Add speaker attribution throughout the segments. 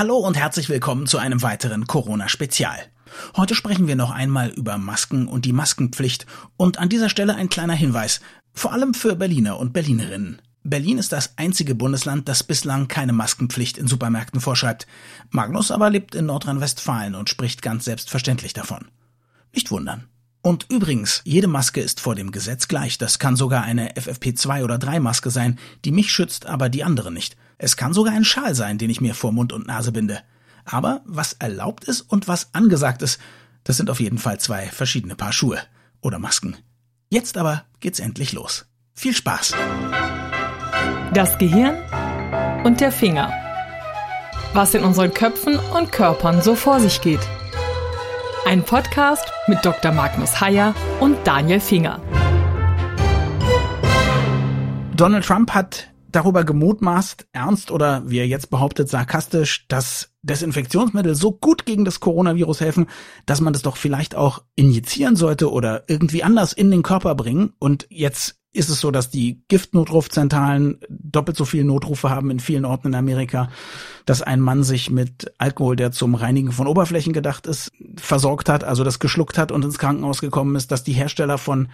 Speaker 1: Hallo und herzlich willkommen zu einem weiteren Corona-Spezial. Heute sprechen wir noch einmal über Masken und die Maskenpflicht und an dieser Stelle ein kleiner Hinweis, vor allem für Berliner und Berlinerinnen. Berlin ist das einzige Bundesland, das bislang keine Maskenpflicht in Supermärkten vorschreibt. Magnus aber lebt in Nordrhein-Westfalen und spricht ganz selbstverständlich davon. Nicht wundern. Und übrigens, jede Maske ist vor dem Gesetz gleich. Das kann sogar eine FFP2 oder 3 Maske sein, die mich schützt, aber die andere nicht. Es kann sogar ein Schal sein, den ich mir vor Mund und Nase binde. Aber was erlaubt ist und was angesagt ist, das sind auf jeden Fall zwei verschiedene Paar Schuhe oder Masken. Jetzt aber geht's endlich los. Viel Spaß!
Speaker 2: Das Gehirn und der Finger. Was in unseren Köpfen und Körpern so vor sich geht. Ein Podcast mit Dr. Magnus Heyer und Daniel Finger.
Speaker 1: Donald Trump hat darüber gemutmaßt, ernst oder wie er jetzt behauptet, sarkastisch, dass Desinfektionsmittel so gut gegen das Coronavirus helfen, dass man das doch vielleicht auch injizieren sollte oder irgendwie anders in den Körper bringen. Und jetzt ist es so, dass die Giftnotrufzentralen doppelt so viele Notrufe haben in vielen Orten in Amerika, dass ein Mann sich mit Alkohol, der zum Reinigen von Oberflächen gedacht ist, versorgt hat, also das geschluckt hat und ins Krankenhaus gekommen ist, dass die Hersteller von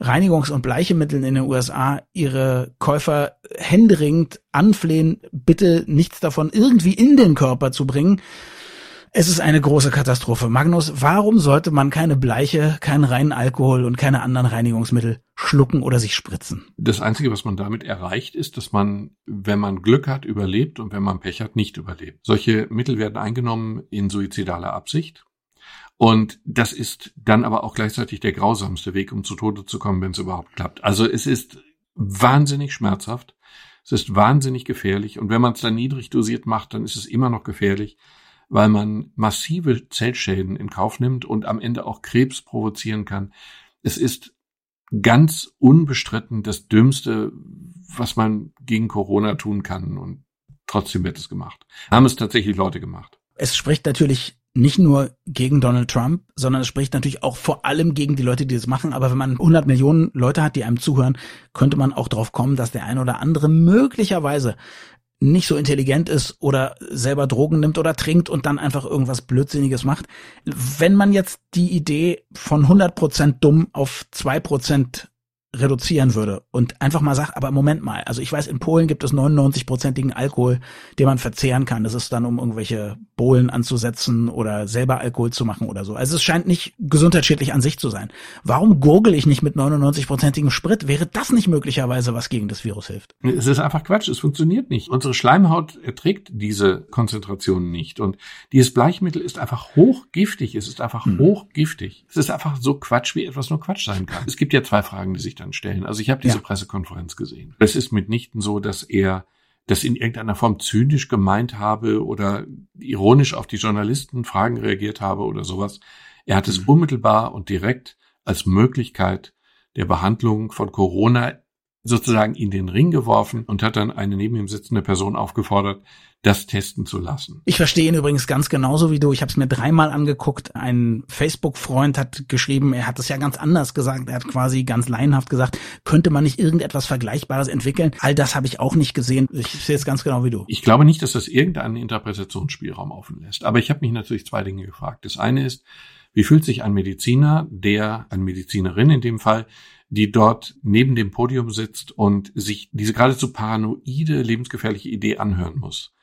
Speaker 1: Reinigungs- und Bleichemitteln in den USA ihre Käufer händeringend anflehen, bitte nichts davon irgendwie in den Körper zu bringen. Es ist eine große Katastrophe. Magnus, warum sollte man keine Bleiche, keinen reinen Alkohol und keine anderen Reinigungsmittel schlucken oder sich spritzen?
Speaker 3: Das Einzige, was man damit erreicht, ist, dass man, wenn man Glück hat, überlebt und wenn man Pech hat, nicht überlebt. Solche Mittel werden eingenommen in suizidaler Absicht. Und das ist dann aber auch gleichzeitig der grausamste Weg, um zu Tode zu kommen, wenn es überhaupt klappt. Also es ist wahnsinnig schmerzhaft. Es ist wahnsinnig gefährlich. Und wenn man es dann niedrig dosiert macht, dann ist es immer noch gefährlich, weil man massive Zellschäden in Kauf nimmt und am Ende auch Krebs provozieren kann. Es ist ganz unbestritten das Dümmste, was man gegen Corona tun kann. Und trotzdem wird es gemacht. Haben es tatsächlich Leute gemacht.
Speaker 1: Es spricht natürlich nicht nur gegen Donald Trump, sondern es spricht natürlich auch vor allem gegen die Leute, die das machen. Aber wenn man 100 Millionen Leute hat, die einem zuhören, könnte man auch darauf kommen, dass der ein oder andere möglicherweise nicht so intelligent ist oder selber Drogen nimmt oder trinkt und dann einfach irgendwas Blödsinniges macht. Wenn man jetzt die Idee von 100% dumm auf 2% reduzieren würde und einfach mal sagt, aber Moment mal, also ich weiß, in Polen gibt es 99-prozentigen Alkohol, den man verzehren kann. Das ist dann, um irgendwelche Bohlen anzusetzen oder selber Alkohol zu machen oder so. Also es scheint nicht gesundheitsschädlich an sich zu sein. Warum gurgel ich nicht mit 99-prozentigem Sprit? Wäre das nicht möglicherweise was gegen das Virus hilft?
Speaker 3: Es ist einfach Quatsch, es funktioniert nicht. Unsere Schleimhaut erträgt diese Konzentration nicht und dieses Bleichmittel ist einfach hochgiftig. Es ist einfach hm. hochgiftig. Es ist einfach so Quatsch, wie etwas nur Quatsch sein kann. Es gibt ja zwei Fragen, die sich dann stellen. Also ich habe diese ja. Pressekonferenz gesehen. Es ist mitnichten so, dass er das in irgendeiner Form zynisch gemeint habe oder ironisch auf die Journalisten Fragen reagiert habe oder sowas. Er hat es mhm. unmittelbar und direkt als Möglichkeit der Behandlung von Corona sozusagen in den Ring geworfen und hat dann eine neben ihm sitzende Person aufgefordert, das testen zu lassen.
Speaker 1: Ich verstehe ihn übrigens ganz genauso wie du. Ich habe es mir dreimal angeguckt. Ein Facebook-Freund hat geschrieben, er hat es ja ganz anders gesagt. Er hat quasi ganz laienhaft gesagt, könnte man nicht irgendetwas Vergleichbares entwickeln? All das habe ich auch nicht gesehen. Ich sehe es ganz genau wie du.
Speaker 3: Ich glaube nicht, dass das irgendeinen Interpretationsspielraum offen lässt. Aber ich habe mich natürlich zwei Dinge gefragt. Das eine ist, wie fühlt sich ein Mediziner, der, eine Medizinerin in dem Fall, die dort neben dem Podium sitzt und sich diese geradezu paranoide, lebensgefährliche Idee anhören muss.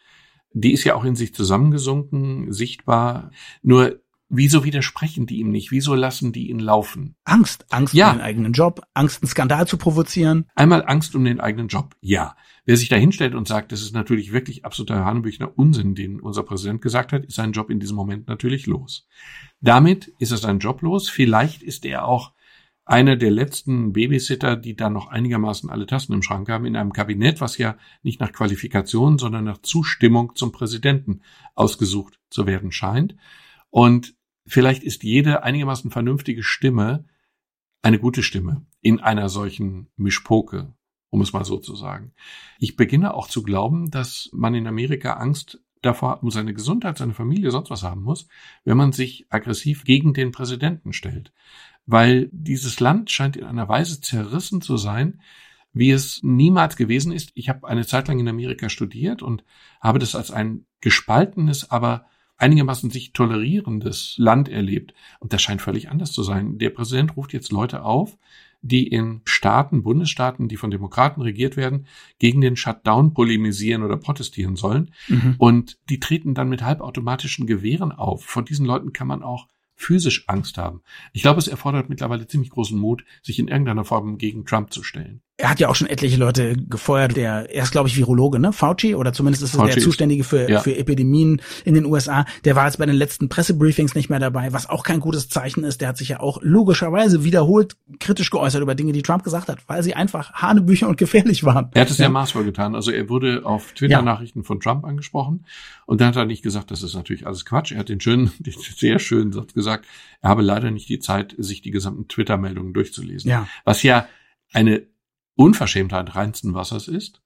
Speaker 3: Die ist ja auch in sich zusammengesunken, sichtbar. Nur Wieso widersprechen die ihm nicht? Wieso lassen die ihn laufen?
Speaker 1: Angst. Angst ja. um den eigenen Job. Angst, einen Skandal zu provozieren.
Speaker 3: Einmal Angst um den eigenen Job. Ja. Wer sich da hinstellt und sagt, das ist natürlich wirklich absoluter Hanebüchner Unsinn, den unser Präsident gesagt hat, ist sein Job in diesem Moment natürlich los. Damit ist er sein Job los. Vielleicht ist er auch einer der letzten Babysitter, die da noch einigermaßen alle Tassen im Schrank haben, in einem Kabinett, was ja nicht nach Qualifikation, sondern nach Zustimmung zum Präsidenten ausgesucht zu werden scheint. Und vielleicht ist jede einigermaßen vernünftige Stimme eine gute Stimme in einer solchen Mischpoke, um es mal so zu sagen. Ich beginne auch zu glauben, dass man in Amerika Angst davor um seine Gesundheit, seine Familie, sonst was haben muss, wenn man sich aggressiv gegen den Präsidenten stellt weil dieses Land scheint in einer Weise zerrissen zu sein, wie es niemals gewesen ist. Ich habe eine Zeit lang in Amerika studiert und habe das als ein gespaltenes, aber einigermaßen sich tolerierendes Land erlebt. Und das scheint völlig anders zu sein. Der Präsident ruft jetzt Leute auf, die in Staaten, Bundesstaaten, die von Demokraten regiert werden, gegen den Shutdown polemisieren oder protestieren sollen. Mhm. Und die treten dann mit halbautomatischen Gewehren auf. Von diesen Leuten kann man auch physisch Angst haben. Ich glaube, es erfordert mittlerweile ziemlich großen Mut, sich in irgendeiner Form gegen Trump zu stellen.
Speaker 1: Er hat ja auch schon etliche Leute gefeuert. Der, er ist, glaube ich, Virologe, ne? Fauci, oder zumindest ist er der Zuständige für, ja. für Epidemien in den USA. Der war jetzt bei den letzten Pressebriefings nicht mehr dabei, was auch kein gutes Zeichen ist. Der hat sich ja auch logischerweise wiederholt kritisch geäußert über Dinge, die Trump gesagt hat, weil sie einfach Hanebücher und gefährlich waren.
Speaker 3: Er hat es ja, maßvoll getan. Also er wurde auf Twitter-Nachrichten ja. von Trump angesprochen und dann hat er nicht gesagt, das ist natürlich alles Quatsch. Er hat den schönen, den sehr schönen Satz gesagt, er habe leider nicht die Zeit, sich die gesamten Twitter-Meldungen durchzulesen. Ja. Was ja eine Unverschämtheit reinsten Wassers ist,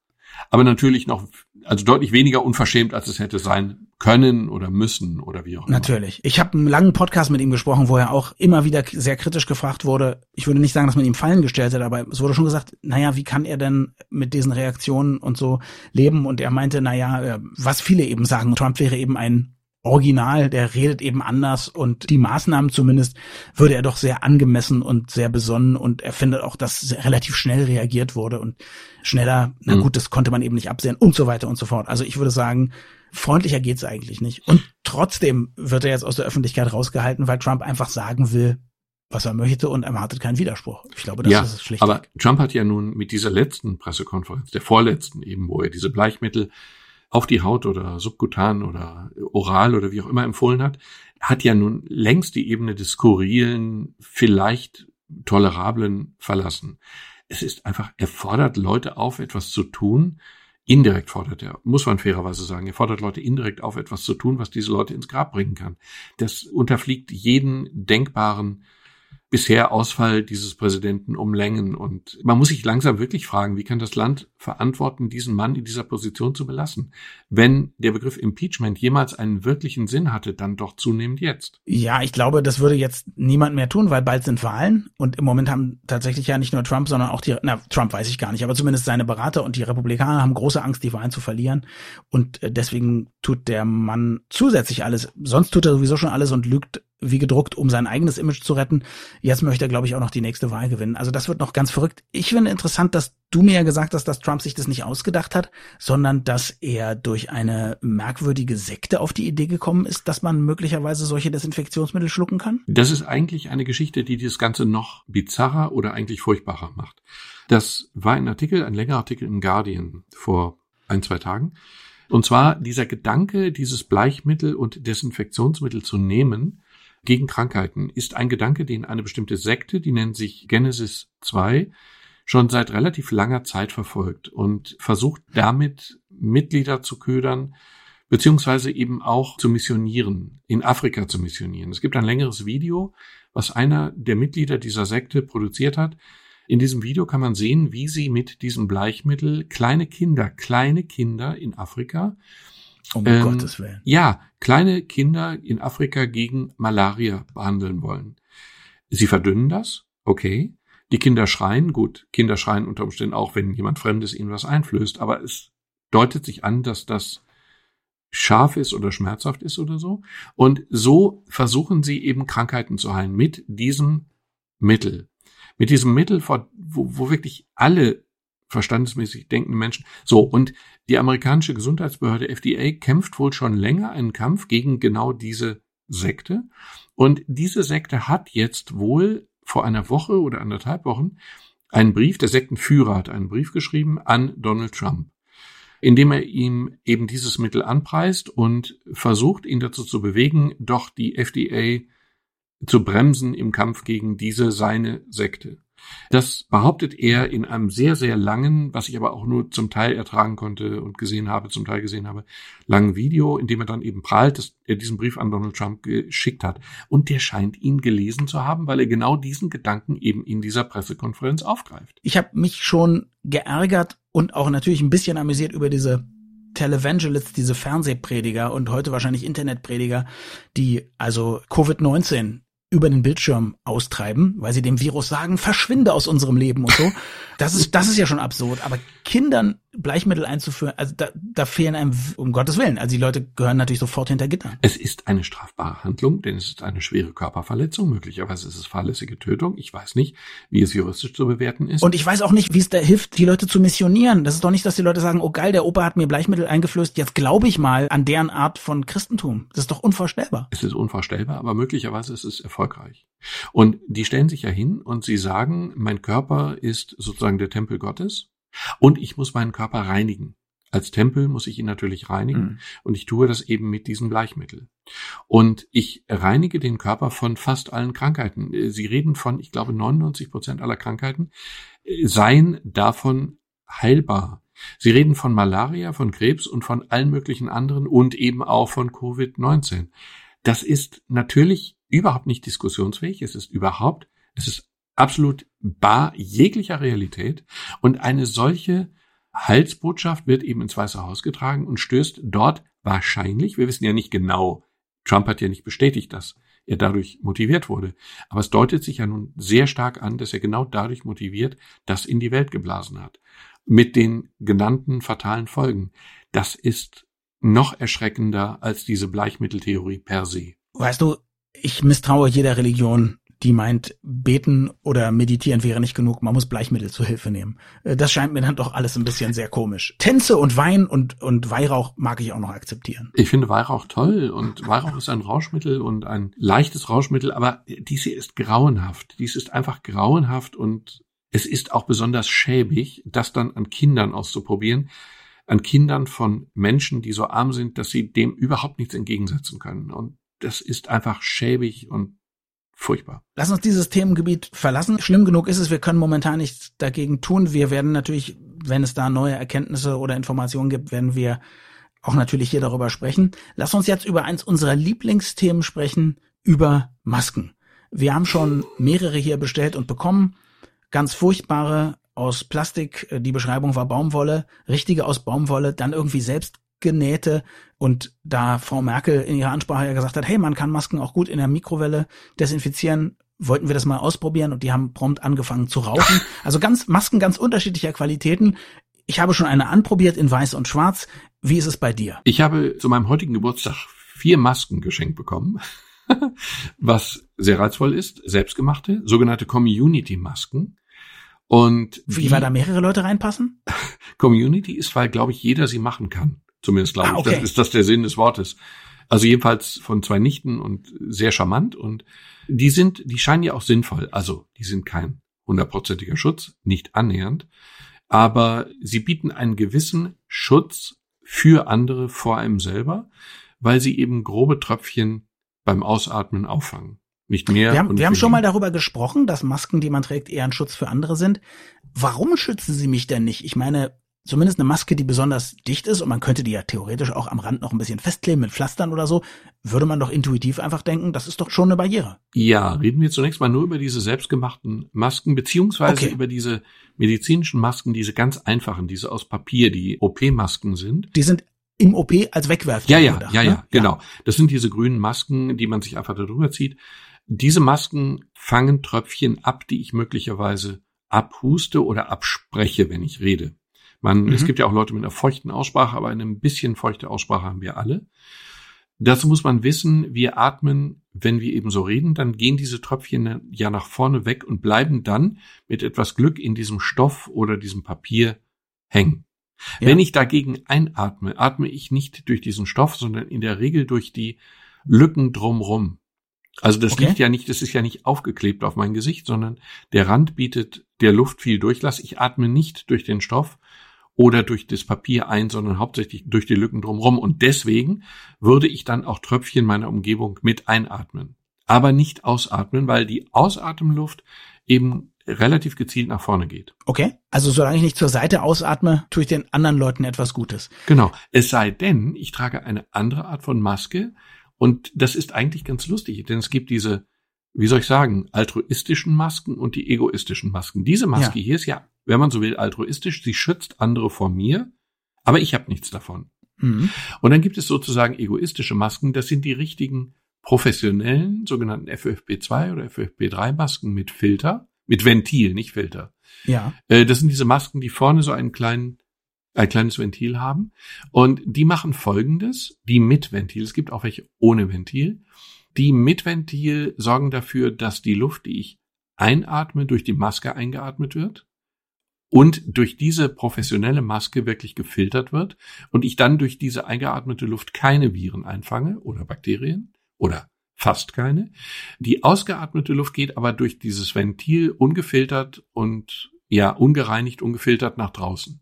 Speaker 3: aber natürlich noch, also deutlich weniger unverschämt, als es hätte sein können oder müssen oder wie auch immer.
Speaker 1: Natürlich. Ich habe einen langen Podcast mit ihm gesprochen, wo er auch immer wieder sehr kritisch gefragt wurde. Ich würde nicht sagen, dass man ihm Fallen gestellt hat, aber es wurde schon gesagt, naja, wie kann er denn mit diesen Reaktionen und so leben? Und er meinte, naja, was viele eben sagen, Trump wäre eben ein Original, der redet eben anders und die Maßnahmen zumindest würde er doch sehr angemessen und sehr besonnen und er findet auch, dass relativ schnell reagiert wurde und schneller, na mhm. gut, das konnte man eben nicht absehen und so weiter und so fort. Also ich würde sagen, freundlicher geht's eigentlich nicht. Und trotzdem wird er jetzt aus der Öffentlichkeit rausgehalten, weil Trump einfach sagen will, was er möchte und erwartet keinen Widerspruch. Ich glaube, das
Speaker 3: ja,
Speaker 1: ist schlicht.
Speaker 3: Aber Trump hat ja nun mit dieser letzten Pressekonferenz, der vorletzten eben, wo er diese Bleichmittel auf die Haut oder subkutan oder oral oder wie auch immer empfohlen hat, hat ja nun längst die Ebene des skurrilen, vielleicht tolerablen verlassen. Es ist einfach, er fordert Leute auf, etwas zu tun. Indirekt fordert er, muss man fairerweise sagen, er fordert Leute indirekt auf, etwas zu tun, was diese Leute ins Grab bringen kann. Das unterfliegt jeden denkbaren bisher Ausfall dieses Präsidenten um Längen. Und man muss sich langsam wirklich fragen, wie kann das Land verantworten, diesen Mann in dieser Position zu belassen? Wenn der Begriff Impeachment jemals einen wirklichen Sinn hatte, dann doch zunehmend jetzt.
Speaker 1: Ja, ich glaube, das würde jetzt niemand mehr tun, weil bald sind Wahlen. Und im Moment haben tatsächlich ja nicht nur Trump, sondern auch die, na, Trump weiß ich gar nicht, aber zumindest seine Berater und die Republikaner haben große Angst, die Wahlen zu verlieren. Und äh, deswegen tut der Mann zusätzlich alles. Sonst tut er sowieso schon alles und lügt wie gedruckt, um sein eigenes Image zu retten. Jetzt möchte er, glaube ich, auch noch die nächste Wahl gewinnen. Also das wird noch ganz verrückt. Ich finde interessant, dass du mir ja gesagt hast, dass Trump sich das nicht ausgedacht hat, sondern dass er durch eine merkwürdige Sekte auf die Idee gekommen ist, dass man möglicherweise solche Desinfektionsmittel schlucken kann?
Speaker 3: Das ist eigentlich eine Geschichte, die das Ganze noch bizarrer oder eigentlich furchtbarer macht. Das war ein Artikel, ein längerer Artikel im Guardian vor ein, zwei Tagen. Und zwar dieser Gedanke, dieses Bleichmittel und Desinfektionsmittel zu nehmen, gegen Krankheiten ist ein Gedanke, den eine bestimmte Sekte, die nennt sich Genesis 2, schon seit relativ langer Zeit verfolgt und versucht damit Mitglieder zu ködern, beziehungsweise eben auch zu missionieren, in Afrika zu missionieren. Es gibt ein längeres Video, was einer der Mitglieder dieser Sekte produziert hat. In diesem Video kann man sehen, wie sie mit diesem Bleichmittel kleine Kinder, kleine Kinder in Afrika
Speaker 1: um ähm, Gottes Willen.
Speaker 3: Ja, kleine Kinder in Afrika gegen Malaria behandeln wollen. Sie verdünnen das, okay. Die Kinder schreien, gut, Kinder schreien unter Umständen auch, wenn jemand Fremdes ihnen was einflößt, aber es deutet sich an, dass das scharf ist oder schmerzhaft ist oder so. Und so versuchen sie eben Krankheiten zu heilen mit diesem Mittel. Mit diesem Mittel, wo, wo wirklich alle verstandesmäßig denkende Menschen. So, und die amerikanische Gesundheitsbehörde FDA kämpft wohl schon länger einen Kampf gegen genau diese Sekte. Und diese Sekte hat jetzt wohl vor einer Woche oder anderthalb Wochen einen Brief, der Sektenführer hat einen Brief geschrieben an Donald Trump, indem er ihm eben dieses Mittel anpreist und versucht, ihn dazu zu bewegen, doch die FDA zu bremsen im Kampf gegen diese seine Sekte. Das behauptet er in einem sehr, sehr langen, was ich aber auch nur zum Teil ertragen konnte und gesehen habe, zum Teil gesehen habe, langen Video, in dem er dann eben prahlt, dass er diesen Brief an Donald Trump geschickt hat. Und der scheint ihn gelesen zu haben, weil er genau diesen Gedanken eben in dieser Pressekonferenz aufgreift.
Speaker 1: Ich habe mich schon geärgert und auch natürlich ein bisschen amüsiert über diese Televangelists, diese Fernsehprediger und heute wahrscheinlich Internetprediger, die also Covid-19 über den Bildschirm austreiben, weil sie dem Virus sagen, verschwinde aus unserem Leben und so. Das ist, das ist ja schon absurd. Aber Kindern Bleichmittel einzuführen, also da, da fehlen einem, um Gottes Willen, also die Leute gehören natürlich sofort hinter Gitter.
Speaker 3: Es ist eine strafbare Handlung, denn es ist eine schwere Körperverletzung, möglicherweise ist es fahrlässige Tötung, ich weiß nicht, wie es juristisch zu bewerten ist.
Speaker 1: Und ich weiß auch nicht, wie es da hilft, die Leute zu missionieren. Das ist doch nicht, dass die Leute sagen, oh geil, der Opa hat mir Bleichmittel eingeflößt, jetzt glaube ich mal an deren Art von Christentum. Das ist doch unvorstellbar.
Speaker 3: Es ist unvorstellbar, aber möglicherweise ist es erfolgreich. Und die stellen sich ja hin und sie sagen, mein Körper ist sozusagen der Tempel Gottes und ich muss meinen Körper reinigen. Als Tempel muss ich ihn natürlich reinigen mhm. und ich tue das eben mit diesem Bleichmittel. Und ich reinige den Körper von fast allen Krankheiten. Sie reden von, ich glaube, 99 Prozent aller Krankheiten seien davon heilbar. Sie reden von Malaria, von Krebs und von allen möglichen anderen und eben auch von Covid-19. Das ist natürlich überhaupt nicht diskussionsfähig. Es ist überhaupt, es ist absolut bar jeglicher Realität. Und eine solche Halsbotschaft wird eben ins Weiße Haus getragen und stößt dort wahrscheinlich, wir wissen ja nicht genau, Trump hat ja nicht bestätigt, dass er dadurch motiviert wurde. Aber es deutet sich ja nun sehr stark an, dass er genau dadurch motiviert, das in die Welt geblasen hat. Mit den genannten fatalen Folgen. Das ist noch erschreckender als diese Bleichmitteltheorie per se.
Speaker 1: Weißt du, ich misstraue jeder Religion, die meint, beten oder meditieren wäre nicht genug, man muss Bleichmittel zur Hilfe nehmen. Äh, das scheint mir dann doch alles ein bisschen sehr komisch. Tänze und Wein und, und Weihrauch mag ich auch noch akzeptieren.
Speaker 3: Ich finde Weihrauch toll und Weihrauch ist ein Rauschmittel und ein leichtes Rauschmittel, aber diese ist grauenhaft. Dies ist einfach grauenhaft und es ist auch besonders schäbig, das dann an Kindern auszuprobieren, an Kindern von Menschen, die so arm sind, dass sie dem überhaupt nichts entgegensetzen können. Und das ist einfach schäbig und furchtbar.
Speaker 1: Lass uns dieses Themengebiet verlassen. Schlimm genug ist es, wir können momentan nichts dagegen tun. Wir werden natürlich, wenn es da neue Erkenntnisse oder Informationen gibt, werden wir auch natürlich hier darüber sprechen. Lass uns jetzt über eins unserer Lieblingsthemen sprechen, über Masken. Wir haben schon mehrere hier bestellt und bekommen. Ganz furchtbare aus Plastik, die Beschreibung war Baumwolle, richtige aus Baumwolle, dann irgendwie selbst genähte und da Frau Merkel in ihrer Ansprache ja gesagt hat, hey, man kann Masken auch gut in der Mikrowelle desinfizieren, wollten wir das mal ausprobieren und die haben prompt angefangen zu rauchen. Also ganz Masken ganz unterschiedlicher Qualitäten. Ich habe schon eine anprobiert in weiß und schwarz. Wie ist es bei dir?
Speaker 3: Ich habe zu meinem heutigen Geburtstag vier Masken geschenkt bekommen, was sehr reizvoll ist, selbstgemachte, sogenannte Community-Masken. Und
Speaker 1: wie, weil da mehrere Leute reinpassen?
Speaker 3: Community ist, weil, glaube ich, jeder sie machen kann. Zumindest glaube ah, okay. ich, das ist das der Sinn des Wortes. Also jedenfalls von zwei Nichten und sehr charmant und die sind, die scheinen ja auch sinnvoll. Also die sind kein hundertprozentiger Schutz, nicht annähernd, aber sie bieten einen gewissen Schutz für andere vor einem selber, weil sie eben grobe Tröpfchen beim Ausatmen auffangen. Nicht mehr.
Speaker 1: Wir haben, wir haben schon mal darüber gesprochen, dass Masken, die man trägt, eher ein Schutz für andere sind. Warum schützen sie mich denn nicht? Ich meine, zumindest eine Maske, die besonders dicht ist und man könnte die ja theoretisch auch am Rand noch ein bisschen festkleben mit Pflastern oder so, würde man doch intuitiv einfach denken, das ist doch schon eine Barriere.
Speaker 3: Ja, reden wir zunächst mal nur über diese selbstgemachten Masken, beziehungsweise okay. über diese medizinischen Masken, diese ganz einfachen, diese aus Papier, die OP-Masken sind.
Speaker 1: Die sind im OP als Wegwerf.
Speaker 3: Ja, ja, gedacht, ja, ja, ne? genau. Das sind diese grünen Masken, die man sich einfach darüber zieht. Diese Masken fangen Tröpfchen ab, die ich möglicherweise abhuste oder abspreche, wenn ich rede. Man, mhm. es gibt ja auch Leute mit einer feuchten Aussprache, aber eine ein bisschen feuchte Aussprache haben wir alle. Dazu muss man wissen, wir atmen, wenn wir eben so reden, dann gehen diese Tröpfchen ja nach vorne weg und bleiben dann mit etwas Glück in diesem Stoff oder diesem Papier hängen. Ja. Wenn ich dagegen einatme, atme ich nicht durch diesen Stoff, sondern in der Regel durch die Lücken drumrum. Also das okay. liegt ja nicht, das ist ja nicht aufgeklebt auf mein Gesicht, sondern der Rand bietet der Luft viel Durchlass. Ich atme nicht durch den Stoff, oder durch das Papier ein, sondern hauptsächlich durch die Lücken drumherum. Und deswegen würde ich dann auch Tröpfchen meiner Umgebung mit einatmen. Aber nicht ausatmen, weil die Ausatemluft eben relativ gezielt nach vorne geht.
Speaker 1: Okay, also solange ich nicht zur Seite ausatme, tue ich den anderen Leuten etwas Gutes.
Speaker 3: Genau, es sei denn, ich trage eine andere Art von Maske und das ist eigentlich ganz lustig, denn es gibt diese, wie soll ich sagen, altruistischen Masken und die egoistischen Masken. Diese Maske ja. hier ist ja wenn man so will, altruistisch. Sie schützt andere vor mir, aber ich habe nichts davon. Mhm. Und dann gibt es sozusagen egoistische Masken. Das sind die richtigen professionellen, sogenannten FFP2 oder FFP3 Masken mit Filter, mit Ventil, nicht Filter.
Speaker 1: Ja.
Speaker 3: Äh, das sind diese Masken, die vorne so einen kleinen ein kleines Ventil haben. Und die machen Folgendes, die mit Ventil, es gibt auch welche ohne Ventil. Die mit Ventil sorgen dafür, dass die Luft, die ich einatme, durch die Maske eingeatmet wird und durch diese professionelle Maske wirklich gefiltert wird und ich dann durch diese eingeatmete Luft keine Viren einfange oder Bakterien oder fast keine. Die ausgeatmete Luft geht aber durch dieses Ventil ungefiltert und ja, ungereinigt, ungefiltert nach draußen.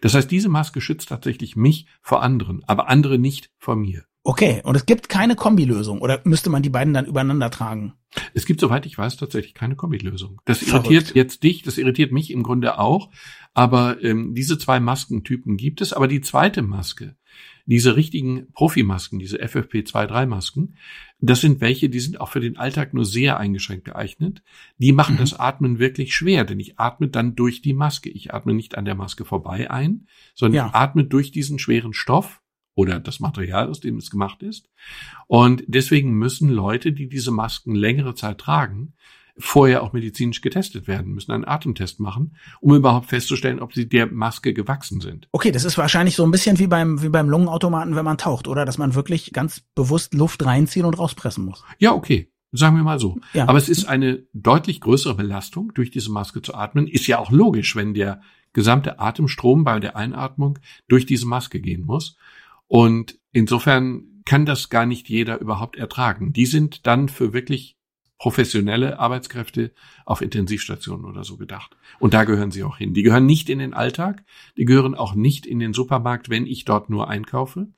Speaker 3: Das heißt, diese Maske schützt tatsächlich mich vor anderen, aber andere nicht vor mir.
Speaker 1: Okay, und es gibt keine Kombilösung oder müsste man die beiden dann übereinander tragen?
Speaker 3: Es gibt, soweit ich weiß, tatsächlich keine Kombilösung. Das irritiert Verrückt. jetzt dich, das irritiert mich im Grunde auch, aber ähm, diese zwei Maskentypen gibt es. Aber die zweite Maske, diese richtigen Profimasken, diese FFP2-3-Masken, das sind welche, die sind auch für den Alltag nur sehr eingeschränkt geeignet. Die machen mhm. das Atmen wirklich schwer, denn ich atme dann durch die Maske. Ich atme nicht an der Maske vorbei ein, sondern ja. ich atme durch diesen schweren Stoff oder das Material, aus dem es gemacht ist. Und deswegen müssen Leute, die diese Masken längere Zeit tragen, vorher auch medizinisch getestet werden, müssen einen Atemtest machen, um überhaupt festzustellen, ob sie der Maske gewachsen sind.
Speaker 1: Okay, das ist wahrscheinlich so ein bisschen wie beim, wie beim Lungenautomaten, wenn man taucht, oder? Dass man wirklich ganz bewusst Luft reinziehen und rauspressen muss.
Speaker 3: Ja, okay. Sagen wir mal so. Ja. Aber es ist eine deutlich größere Belastung, durch diese Maske zu atmen. Ist ja auch logisch, wenn der gesamte Atemstrom bei der Einatmung durch diese Maske gehen muss. Und insofern kann das gar nicht jeder überhaupt ertragen. Die sind dann für wirklich professionelle Arbeitskräfte auf Intensivstationen oder so gedacht. Und da gehören sie auch hin. Die gehören nicht in den Alltag, die gehören auch nicht in den Supermarkt, wenn ich dort nur einkaufe.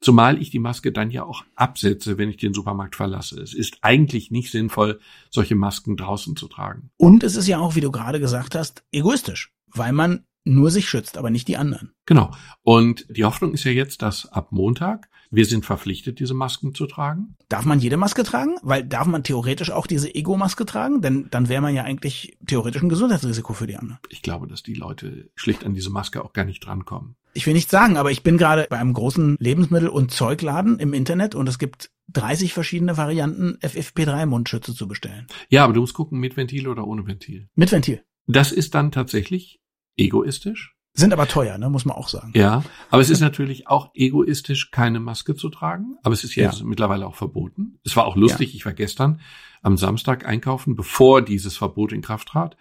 Speaker 3: Zumal ich die Maske dann ja auch absetze, wenn ich den Supermarkt verlasse. Es ist eigentlich nicht sinnvoll, solche Masken draußen zu tragen.
Speaker 1: Und es ist ja auch, wie du gerade gesagt hast, egoistisch, weil man nur sich schützt, aber nicht die anderen.
Speaker 3: Genau. Und die Hoffnung ist ja jetzt, dass ab Montag wir sind verpflichtet, diese Masken zu tragen.
Speaker 1: Darf man jede Maske tragen? Weil darf man theoretisch auch diese Ego-Maske tragen? Denn dann wäre man ja eigentlich theoretisch ein Gesundheitsrisiko für die anderen.
Speaker 3: Ich glaube, dass die Leute schlicht an diese Maske auch gar nicht drankommen.
Speaker 1: Ich will nicht sagen, aber ich bin gerade bei einem großen Lebensmittel- und Zeugladen im Internet und es gibt 30 verschiedene Varianten, FFP3-Mundschütze zu bestellen.
Speaker 3: Ja, aber du musst gucken, mit Ventil oder ohne Ventil.
Speaker 1: Mit Ventil.
Speaker 3: Das ist dann tatsächlich egoistisch.
Speaker 1: Sind aber teuer, ne, muss man auch sagen.
Speaker 3: Ja, aber es ist natürlich auch egoistisch, keine Maske zu tragen. Aber es ist ja, ja. mittlerweile auch verboten. Es war auch lustig, ja. ich war gestern am Samstag einkaufen, bevor dieses Verbot in Kraft trat.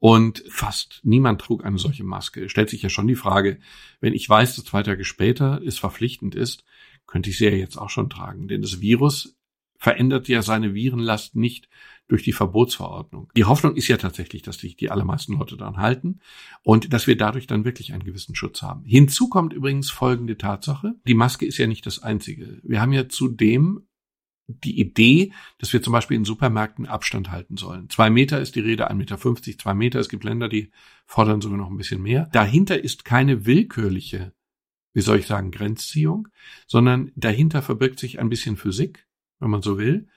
Speaker 3: Und fast niemand trug eine solche Maske. Stellt sich ja schon die Frage, wenn ich weiß, dass zwei Tage später es verpflichtend ist, könnte ich sie ja jetzt auch schon tragen. Denn das Virus verändert ja seine Virenlast nicht durch die Verbotsverordnung. Die Hoffnung ist ja tatsächlich, dass sich die allermeisten Leute daran halten und dass wir dadurch dann wirklich einen gewissen Schutz haben. Hinzu kommt übrigens folgende Tatsache. Die Maske ist ja nicht das Einzige. Wir haben ja zudem die Idee, dass wir zum Beispiel in Supermärkten Abstand halten sollen. Zwei Meter ist die Rede, 1,50 Meter, zwei Meter. Es gibt Länder, die fordern sogar noch ein bisschen mehr. Dahinter ist keine willkürliche, wie soll ich sagen, Grenzziehung, sondern dahinter verbirgt sich ein bisschen Physik, wenn man so will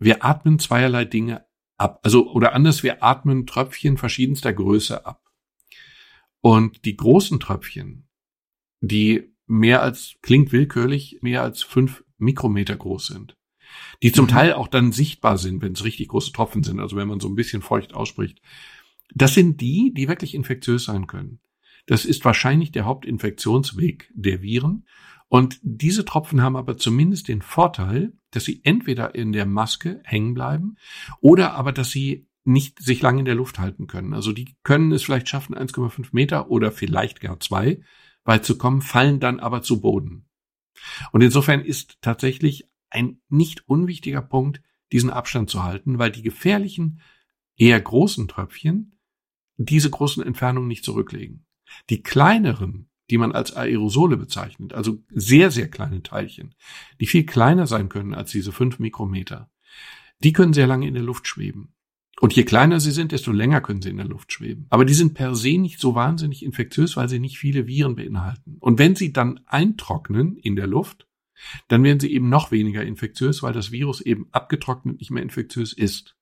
Speaker 3: wir atmen zweierlei Dinge ab. Also, oder anders, wir atmen Tröpfchen verschiedenster Größe ab. Und die großen Tröpfchen, die mehr als, klingt willkürlich, mehr als fünf Mikrometer groß sind, die zum mhm. Teil auch dann sichtbar sind, wenn es richtig große Tropfen sind, also wenn man so ein bisschen feucht ausspricht. Das sind die, die wirklich infektiös sein können. Das ist wahrscheinlich der Hauptinfektionsweg der Viren. Und diese Tropfen haben aber zumindest den Vorteil, dass sie entweder in der Maske hängen bleiben oder aber, dass sie nicht sich lange in der Luft halten können. Also die können es vielleicht schaffen, 1,5 Meter oder vielleicht gar zwei weit zu kommen, fallen dann aber zu Boden. Und insofern ist tatsächlich ein nicht unwichtiger Punkt, diesen Abstand zu halten, weil die gefährlichen, eher großen Tröpfchen diese großen Entfernungen nicht zurücklegen. Die kleineren die man als Aerosole bezeichnet, also sehr, sehr kleine Teilchen, die viel kleiner sein können als diese fünf Mikrometer, die können sehr lange in der Luft schweben. Und je kleiner sie sind, desto länger können sie in der Luft schweben. Aber die sind per se nicht so wahnsinnig infektiös, weil sie nicht viele Viren beinhalten. Und wenn sie dann eintrocknen in der Luft, dann werden sie eben noch weniger infektiös, weil das Virus eben abgetrocknet nicht mehr infektiös ist.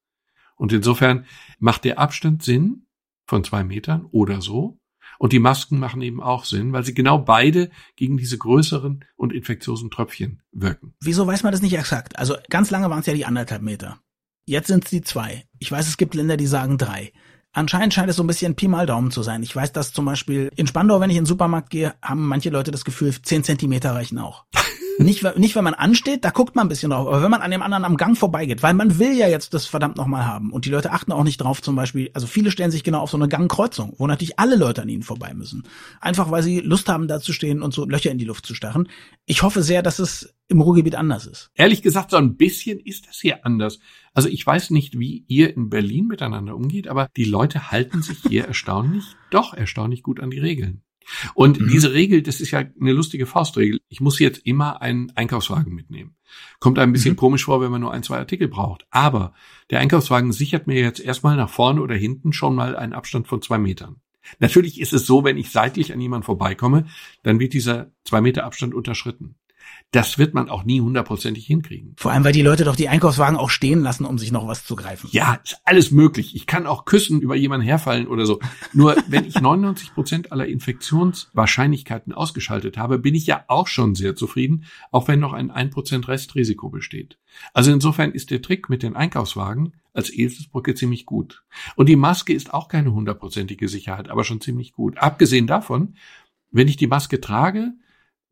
Speaker 3: Und insofern macht der Abstand Sinn von zwei Metern oder so. Und die Masken machen eben auch Sinn, weil sie genau beide gegen diese größeren und infektiösen Tröpfchen wirken.
Speaker 1: Wieso weiß man das nicht exakt? Also ganz lange waren es ja die anderthalb Meter. Jetzt sind es die zwei. Ich weiß, es gibt Länder, die sagen drei. Anscheinend scheint es so ein bisschen Pi mal Daumen zu sein. Ich weiß, dass zum Beispiel in Spandau, wenn ich in den Supermarkt gehe, haben manche Leute das Gefühl, 10 Zentimeter reichen auch. Nicht, nicht, wenn man ansteht, da guckt man ein bisschen drauf, aber wenn man an dem anderen am Gang vorbeigeht, weil man will ja jetzt das verdammt nochmal haben. Und die Leute achten auch nicht drauf, zum Beispiel, also viele stellen sich genau auf so eine Gangkreuzung, wo natürlich alle Leute an ihnen vorbei müssen. Einfach weil sie Lust haben, da zu stehen und so Löcher in die Luft zu starren. Ich hoffe sehr, dass es im Ruhrgebiet anders ist.
Speaker 3: Ehrlich gesagt, so ein bisschen ist das hier anders. Also ich weiß nicht, wie ihr in Berlin miteinander umgeht, aber die Leute halten sich hier erstaunlich, doch erstaunlich gut an die Regeln. Und mhm. diese Regel, das ist ja eine lustige Faustregel. Ich muss jetzt immer einen Einkaufswagen mitnehmen. Kommt ein bisschen mhm. komisch vor, wenn man nur ein, zwei Artikel braucht. Aber der Einkaufswagen sichert mir jetzt erstmal nach vorne oder hinten schon mal einen Abstand von zwei Metern. Natürlich ist es so, wenn ich seitlich an jemanden vorbeikomme, dann wird dieser zwei Meter Abstand unterschritten. Das wird man auch nie hundertprozentig hinkriegen.
Speaker 1: Vor allem, weil die Leute doch die Einkaufswagen auch stehen lassen, um sich noch was zu greifen.
Speaker 3: Ja, ist alles möglich. Ich kann auch küssen, über jemanden herfallen oder so. Nur wenn ich 99 Prozent aller Infektionswahrscheinlichkeiten ausgeschaltet habe, bin ich ja auch schon sehr zufrieden, auch wenn noch ein 1% Restrisiko besteht. Also insofern ist der Trick mit den Einkaufswagen als Eselsbrücke ziemlich gut. Und die Maske ist auch keine hundertprozentige Sicherheit, aber schon ziemlich gut. Abgesehen davon, wenn ich die Maske trage,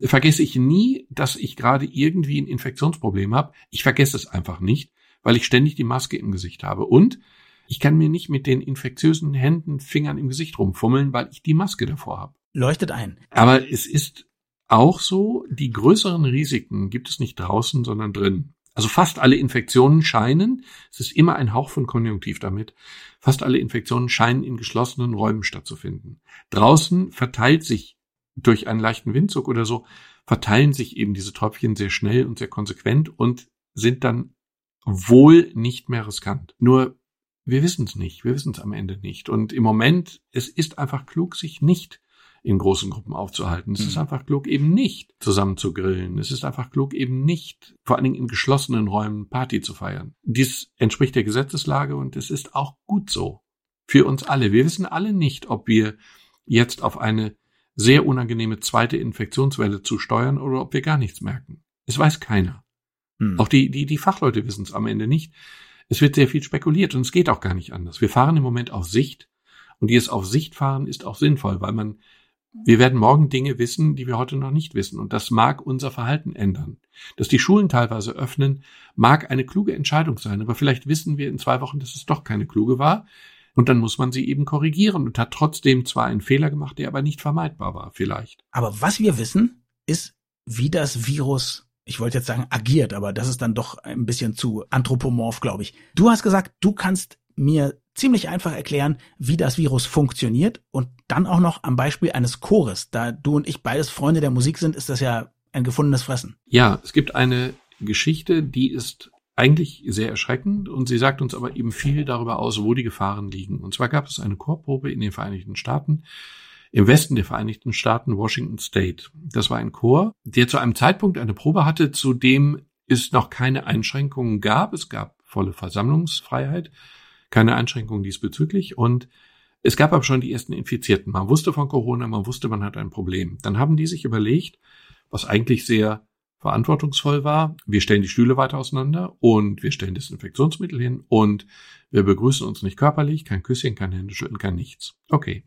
Speaker 3: vergesse ich nie, dass ich gerade irgendwie ein Infektionsproblem habe. Ich vergesse es einfach nicht, weil ich ständig die Maske im Gesicht habe. Und ich kann mir nicht mit den infektiösen Händen, Fingern im Gesicht rumfummeln, weil ich die Maske davor habe.
Speaker 1: Leuchtet ein.
Speaker 3: Aber es ist auch so, die größeren Risiken gibt es nicht draußen, sondern drin. Also fast alle Infektionen scheinen, es ist immer ein Hauch von Konjunktiv damit, fast alle Infektionen scheinen in geschlossenen Räumen stattzufinden. Draußen verteilt sich durch einen leichten Windzug oder so verteilen sich eben diese Tröpfchen sehr schnell und sehr konsequent und sind dann wohl nicht mehr riskant. Nur wir wissen es nicht, wir wissen es am Ende nicht. Und im Moment, es ist einfach klug, sich nicht in großen Gruppen aufzuhalten. Es mhm. ist einfach klug, eben nicht zusammen zu grillen. Es ist einfach klug, eben nicht, vor allen Dingen in geschlossenen Räumen, Party zu feiern. Dies entspricht der Gesetzeslage und es ist auch gut so. Für uns alle. Wir wissen alle nicht, ob wir jetzt auf eine sehr unangenehme zweite Infektionswelle zu steuern oder ob wir gar nichts merken. Es weiß keiner. Hm. Auch die, die, die Fachleute wissen es am Ende nicht. Es wird sehr viel spekuliert und es geht auch gar nicht anders. Wir fahren im Moment auf Sicht und dieses auf Sicht fahren ist auch sinnvoll, weil man, wir werden morgen Dinge wissen, die wir heute noch nicht wissen und das mag unser Verhalten ändern. Dass die Schulen teilweise öffnen, mag eine kluge Entscheidung sein, aber vielleicht wissen wir in zwei Wochen, dass es doch keine kluge war, und dann muss man sie eben korrigieren und hat trotzdem zwar einen Fehler gemacht, der aber nicht vermeidbar war, vielleicht.
Speaker 1: Aber was wir wissen, ist, wie das Virus, ich wollte jetzt sagen, agiert, aber das ist dann doch ein bisschen zu anthropomorph, glaube ich. Du hast gesagt, du kannst mir ziemlich einfach erklären, wie das Virus funktioniert und dann auch noch am Beispiel eines Chores. Da du und ich beides Freunde der Musik sind, ist das ja ein gefundenes Fressen.
Speaker 3: Ja, es gibt eine Geschichte, die ist eigentlich sehr erschreckend und sie sagt uns aber eben viel darüber aus, wo die Gefahren liegen. Und zwar gab es eine Chorprobe in den Vereinigten Staaten, im Westen der Vereinigten Staaten, Washington State. Das war ein Chor, der zu einem Zeitpunkt eine Probe hatte, zu dem es noch keine Einschränkungen gab. Es gab volle Versammlungsfreiheit, keine Einschränkungen diesbezüglich und es gab aber schon die ersten Infizierten. Man wusste von Corona, man wusste, man hat ein Problem. Dann haben die sich überlegt, was eigentlich sehr verantwortungsvoll war. Wir stellen die Stühle weiter auseinander und wir stellen Desinfektionsmittel hin und wir begrüßen uns nicht körperlich, kein Küsschen, kein Händeschütteln, kein nichts. Okay.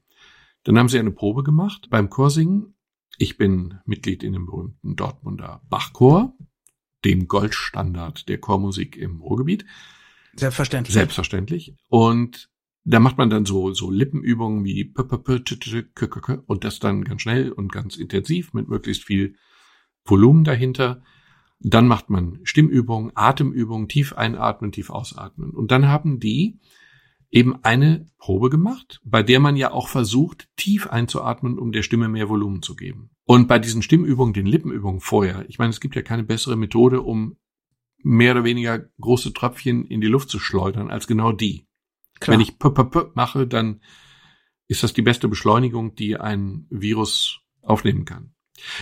Speaker 3: Dann haben sie eine Probe gemacht beim Chorsingen. Ich bin Mitglied in dem berühmten Dortmunder Bachchor, dem Goldstandard der Chormusik im Ruhrgebiet.
Speaker 1: Selbstverständlich.
Speaker 3: Selbstverständlich. Und da macht man dann so, so Lippenübungen wie und das dann ganz schnell und ganz intensiv mit möglichst viel Volumen dahinter. Dann macht man Stimmübungen, Atemübungen, tief einatmen, tief ausatmen. Und dann haben die eben eine Probe gemacht, bei der man ja auch versucht, tief einzuatmen, um der Stimme mehr Volumen zu geben. Und bei diesen Stimmübungen, den Lippenübungen vorher, ich meine, es gibt ja keine bessere Methode, um mehr oder weniger große Tröpfchen in die Luft zu schleudern, als genau die. Klar. Wenn ich p -p -p mache, dann ist das die beste Beschleunigung, die ein Virus aufnehmen kann.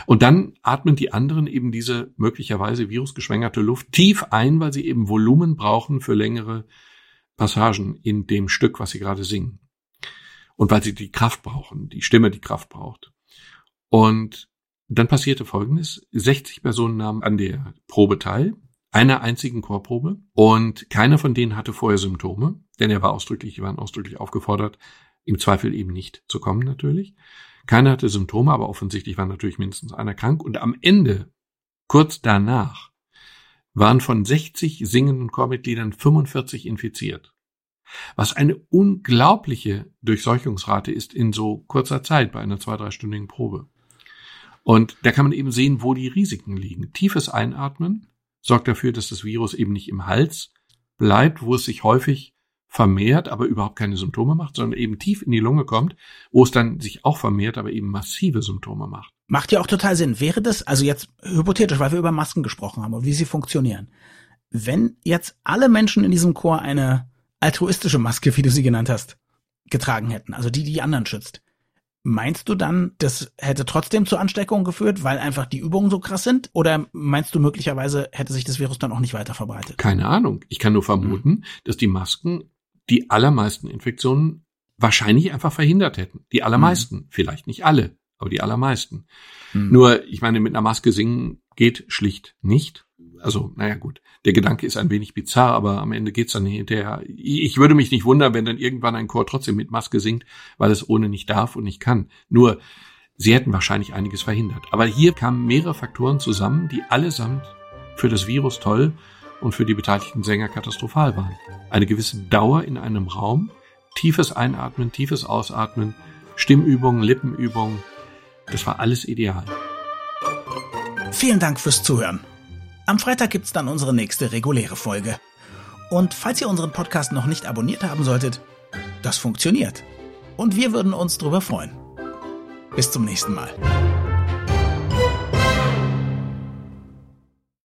Speaker 3: Und dann atmen die anderen eben diese möglicherweise virusgeschwängerte Luft tief ein, weil sie eben Volumen brauchen für längere Passagen in dem Stück, was sie gerade singen. Und weil sie die Kraft brauchen, die Stimme die Kraft braucht. Und dann passierte Folgendes. 60 Personen nahmen an der Probe teil. einer einzigen Chorprobe und keiner von denen hatte vorher Symptome, denn er war ausdrücklich, die waren ausdrücklich aufgefordert, im Zweifel eben nicht zu kommen natürlich. Keiner hatte Symptome, aber offensichtlich war natürlich mindestens einer krank und am Ende, kurz danach, waren von 60 singenden Chormitgliedern 45 infiziert. Was eine unglaubliche Durchseuchungsrate ist in so kurzer Zeit bei einer zwei-, dreistündigen Probe. Und da kann man eben sehen, wo die Risiken liegen. Tiefes Einatmen sorgt dafür, dass das Virus eben nicht im Hals bleibt, wo es sich häufig vermehrt, aber überhaupt keine Symptome macht, sondern eben tief in die Lunge kommt, wo es dann sich auch vermehrt, aber eben massive Symptome macht.
Speaker 1: Macht ja auch total Sinn. Wäre das, also jetzt hypothetisch, weil wir über Masken gesprochen haben und wie sie funktionieren, wenn jetzt alle Menschen in diesem Chor eine altruistische Maske, wie du sie genannt hast, getragen hätten, also die, die die anderen schützt, Meinst du dann, das hätte trotzdem zu Ansteckungen geführt, weil einfach die Übungen so krass sind? Oder meinst du möglicherweise hätte sich das Virus dann auch nicht weiter verbreitet?
Speaker 3: Keine Ahnung. Ich kann nur vermuten, mhm. dass die Masken die allermeisten Infektionen wahrscheinlich einfach verhindert hätten. Die allermeisten. Mhm. Vielleicht nicht alle, aber die allermeisten. Mhm. Nur, ich meine, mit einer Maske singen geht schlicht nicht also, naja gut, der Gedanke ist ein wenig bizarr, aber am Ende geht's dann hinterher. Ich würde mich nicht wundern, wenn dann irgendwann ein Chor trotzdem mit Maske singt, weil es ohne nicht darf und nicht kann. Nur, sie hätten wahrscheinlich einiges verhindert. Aber hier kamen mehrere Faktoren zusammen, die allesamt für das Virus toll und für die beteiligten Sänger katastrophal waren. Eine gewisse Dauer in einem Raum, tiefes Einatmen, tiefes Ausatmen, Stimmübungen, Lippenübungen, das war alles ideal.
Speaker 1: Vielen Dank fürs Zuhören. Am Freitag gibt's dann unsere nächste reguläre Folge. Und falls ihr unseren Podcast noch nicht abonniert haben solltet, das funktioniert. Und wir würden uns drüber freuen. Bis zum nächsten Mal.